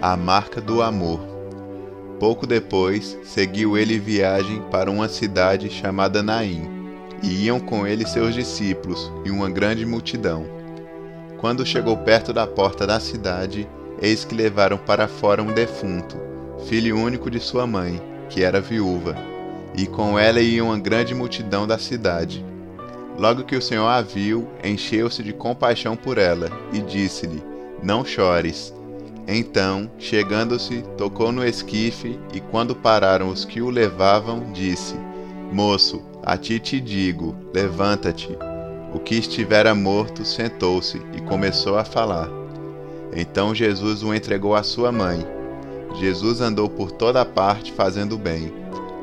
A marca do amor. Pouco depois, seguiu ele viagem para uma cidade chamada Naim, e iam com ele seus discípulos e uma grande multidão. Quando chegou perto da porta da cidade, eis que levaram para fora um defunto, filho único de sua mãe, que era viúva, e com ela ia uma grande multidão da cidade. Logo que o Senhor a viu, encheu-se de compaixão por ela e disse-lhe: Não chores. Então, chegando-se, tocou no esquife e, quando pararam os que o levavam, disse: Moço, a ti te digo, levanta-te. O que estivera morto sentou-se e começou a falar. Então Jesus o entregou à sua mãe. Jesus andou por toda parte fazendo bem.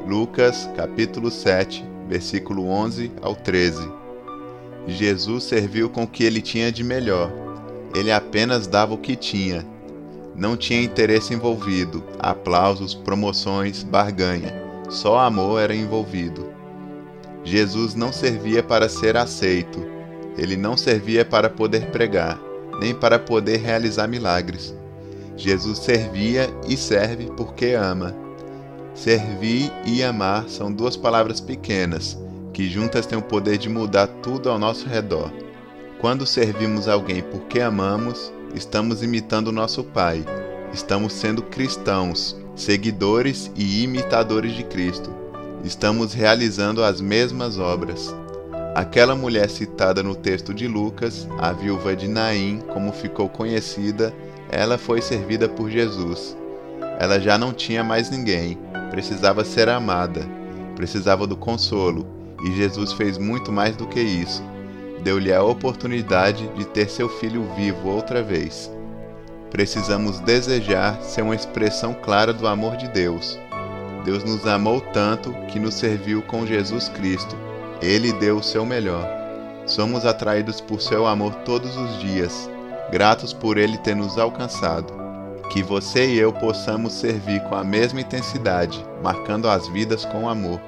Lucas, capítulo 7, versículo 11 ao 13. Jesus serviu com o que ele tinha de melhor. Ele apenas dava o que tinha. Não tinha interesse envolvido, aplausos, promoções, barganha. Só amor era envolvido. Jesus não servia para ser aceito. Ele não servia para poder pregar, nem para poder realizar milagres. Jesus servia e serve porque ama. Servir e amar são duas palavras pequenas, que juntas têm o poder de mudar tudo ao nosso redor. Quando servimos alguém porque amamos, estamos imitando nosso Pai, estamos sendo cristãos, seguidores e imitadores de Cristo. Estamos realizando as mesmas obras. Aquela mulher citada no texto de Lucas, a viúva de Naim, como ficou conhecida, ela foi servida por Jesus. Ela já não tinha mais ninguém, precisava ser amada, precisava do consolo, e Jesus fez muito mais do que isso. Deu-lhe a oportunidade de ter seu filho vivo outra vez. Precisamos desejar ser uma expressão clara do amor de Deus. Deus nos amou tanto que nos serviu com Jesus Cristo. Ele deu o seu melhor. Somos atraídos por seu amor todos os dias, gratos por ele ter nos alcançado. Que você e eu possamos servir com a mesma intensidade, marcando as vidas com amor.